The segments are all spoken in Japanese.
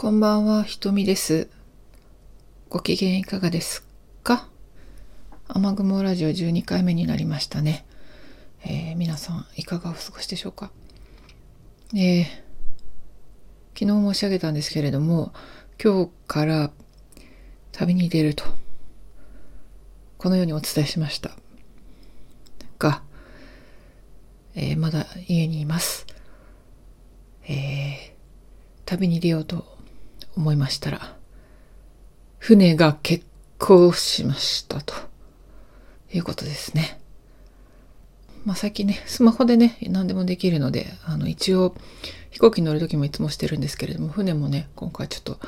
こんばんは、ひとみです。ご機嫌いかがですか？雨雲ラジオ12回目になりましたね。えー皆さん、いかがお過ごしでしょうか？えー昨日申し上げたんですけれども、今日から旅に出ると、このようにお伝えしました。が、えーまだ家にいます。えー旅に出ようと思いましたら、船が欠航しましたということですね。まあ最近ね、スマホでね、何でもできるので、あの一応飛行機に乗る時もいつもしてるんですけれども、船もね、今回ちょっと、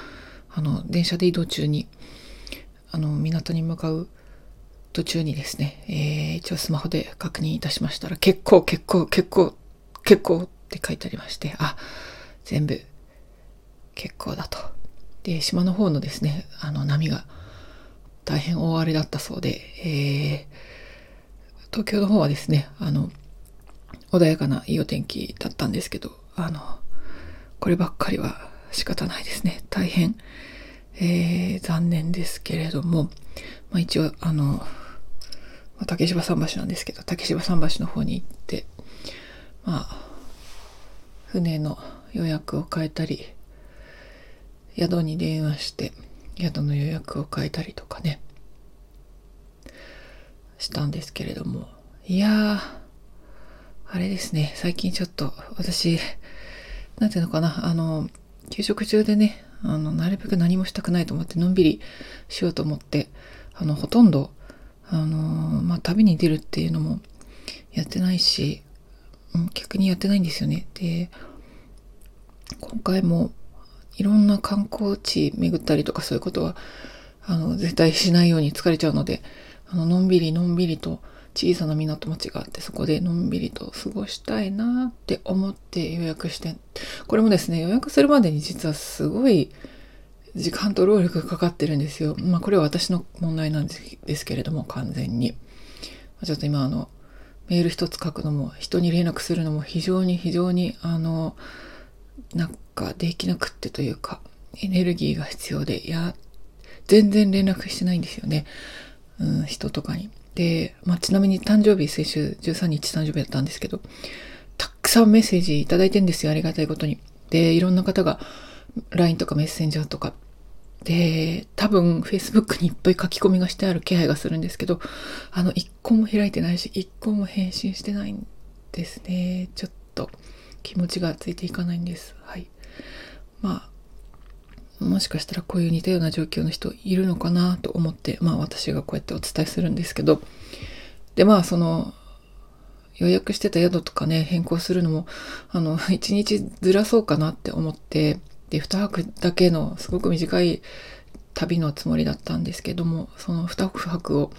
あの、電車で移動中に、あの、港に向かう途中にですね、えー一応スマホで確認いたしましたら、結構、結構、結構、結構って書いてありまして、あ、全部結構だと。で、島の方のですね、あの波が大変大荒れだったそうで、えー東京の方はですね、あの、穏やかないいお天気だったんですけど、あの、こればっかりは仕方ないですね。大変、えー残念ですけれども、まあ一応、あの、竹芝桟橋なんですけど、竹芝桟橋の方に行って、まあ、船の予約を変えたり、宿に電話して宿の予約を変えたりとかね。したんですけれども。いやあれですね。最近ちょっと私なんていうのかな。あの休職中でねあのなるべく何もしたくないと思ってのんびりしようと思ってあのほとんどあのまあ旅に出るっていうのもやってないし、逆にやってないんですよね。で今回もいろんな観光地巡ったりとかそういうことはあの絶対しないように疲れちゃうのであののんびりのんびりと小さな港町があってそこでのんびりと過ごしたいなって思って予約してこれもですね予約するまでに実はすごい時間と労力がかかってるんですよ。まあこれは私の問題なんですけれども完全に。ちょっと今あのメール一つ書くのも人に連絡するのも非常に非常にあのなんかできなくってというかエネルギーが必要でいや全然連絡してないんですよね、うん、人とかに。で、まあ、ちなみに誕生日先週13日誕生日だったんですけどたくさんメッセージいただいてんですよありがたいことに。でいろんな方が LINE とかメッセンジャーとかで多分 Facebook にいっぱい書き込みがしてある気配がするんですけどあの一個も開いてないし一個も返信してないんですねちょっと気持ちがついていかないんです。はい。まあもしかしたらこういう似たような状況の人いるのかなと思ってまあ私がこうやってお伝えするんですけど。でまあその予約してた宿とかね変更するのもあの 一日ずらそうかなって思ってで2泊だけのすごく短い旅のつもりだったんですけどもその2泊を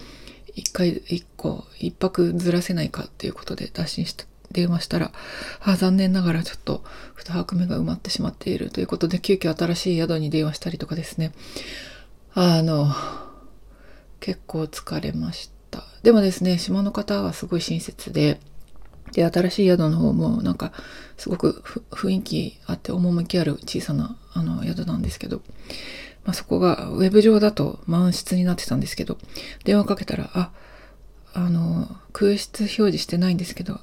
1回1個1泊ずらせないかっていうことで打診した電話したらあ残念ながらちょっと2泊目が埋まってしまっているということで急遽新しい宿に電話したりとかですね。あの結構疲れました。でもですね島の方はすごい親切でで新しい宿の方もなんかすごく雰囲気あって趣ある小さなあの宿なんですけど、まあ、そこがウェブ上だと満室になってたんですけど電話かけたら「ああの空室表示してないんですけど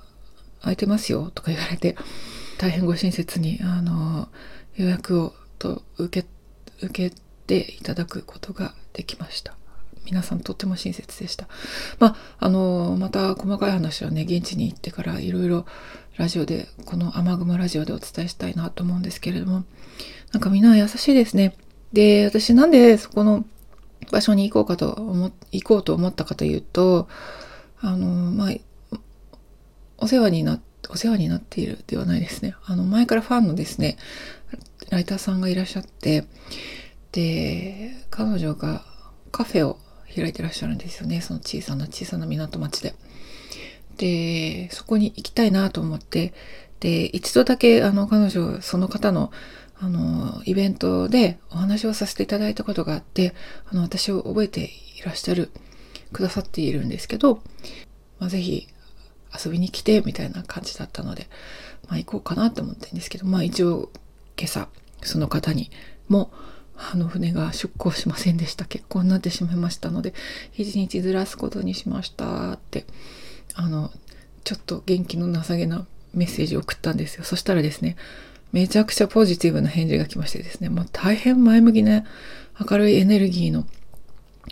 空いてますよ」とか言われて大変ご親切にあの予約をと受け受けていただくことができました。皆さんとっても親切でした。まあ、あの、また細かい話はね、現地に行ってからいろいろラジオで、この雨雲ラジオでお伝えしたいなと思うんですけれども、なんかみんな優しいですね。で、私なんでそこの場所に行こうかと思、行こうと思ったかというと、あの、まあ、お世話になお世話になっているではないですね。あの、前からファンのですね、ライターさんがいらっしゃって、で、彼女がカフェを開いてらっしゃるんですよね。その小さな小さな港町で。で、そこに行きたいなと思って、で、一度だけあの彼女、その方のあの、イベントでお話をさせていただいたことがあって、あの、私を覚えていらっしゃる、くださっているんですけど、まあ、ぜひ遊びに来て、みたいな感じだったので、まあ、行こうかなと思ってるんですけど、まあ、一応、今朝、その方にもあの船が出港しませんでした。結婚になってしまいましたので一日ずらすことにしましたってあのちょっと元気のなさげなメッセージを送ったんですよ。そしたらですねめちゃくちゃポジティブな返事が来ましてですねもう大変前向きな明るいエネルギーの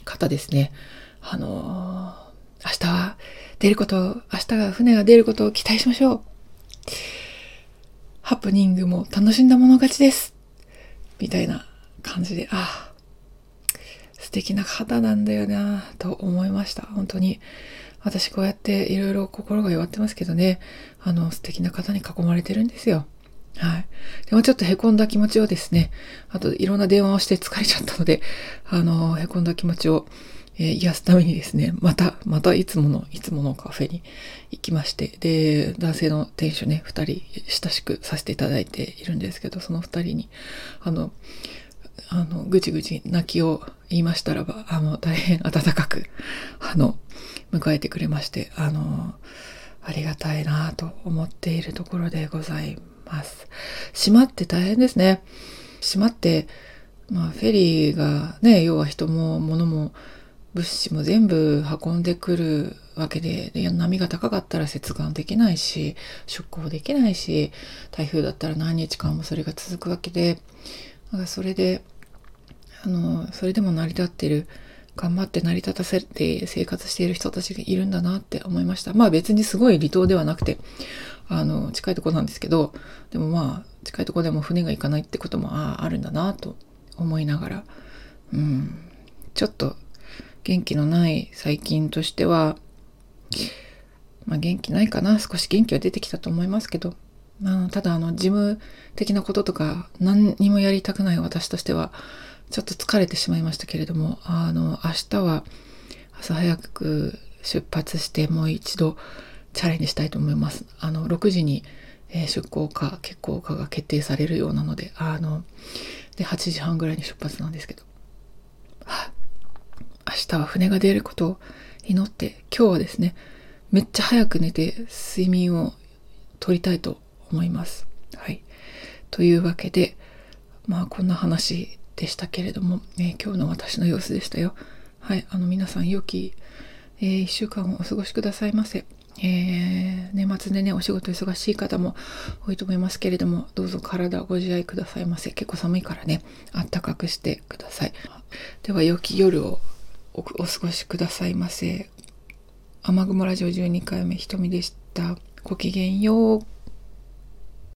方ですね。あのー、明日は出ることを明日が船が出ることを期待しましょうハプニングも楽しんだもの勝ちですみたいな感じで、ああ、素敵な方なんだよなと思いました。本当に。私こうやっていろいろ心が弱ってますけどね、あの素敵な方に囲まれてるんですよ。はい。でもちょっと凹んだ気持ちをですね、あといろんな電話をして疲れちゃったので、あの、凹んだ気持ちを、え、癒すためにですね、また、またいつもの、いつものカフェに行きまして、で、男性の店主ね、二人親しくさせていただいているんですけど、その二人に、あの、あの、ぐちぐち泣きを言いましたらば、あの、大変温かく、あの、迎えてくれまして、あの、ありがたいなと思っているところでございます。島って大変ですね。島って、まあ、フェリーがね、要は人も物も物資も全部運んでくるわけで、波が高かったら接岸できないし、出港できないし、台風だったら何日間もそれが続くわけで、なんかそれで、あの、それでも成り立ってる、頑張って成り立たせて生活している人たちがいるんだなって思いました。まあ別にすごい離島ではなくて、あの、近いとこなんですけど、でもまあ、近いとこでも船が行かないってこともああるんだなと思いながら、うん、ちょっと元気のない最近としては、まあ元気ないかな。少し元気は出てきたと思いますけど、あのただあの事務的なこととか何にもやりたくない私としてはちょっと疲れてしまいましたけれどもあの明日は朝早く出発してもう一度チャレンジしたいと思います。あの6時に、え、出港か欠航かが決定されるようなのであので8時半ぐらいに出発なんですけど、日は船が出ることを祈って今日はですねめっちゃ早く寝て睡眠を取りたいと思います。はい。というわけで、まあこんな話でしたけれども、えー、今日の私の様子でしたよ。はい。あの皆さん良き、えー、一週間をお過ごしくださいませ。えー、年末でね、お仕事忙しい方も多いと思いますけれども、どうぞ体ご自愛くださいませ。結構寒いからね、あったかくしてください。では、良き夜をお過ごしくださいませ。雨雲ラジオ12回目、ひとみでした。ごきげんよう。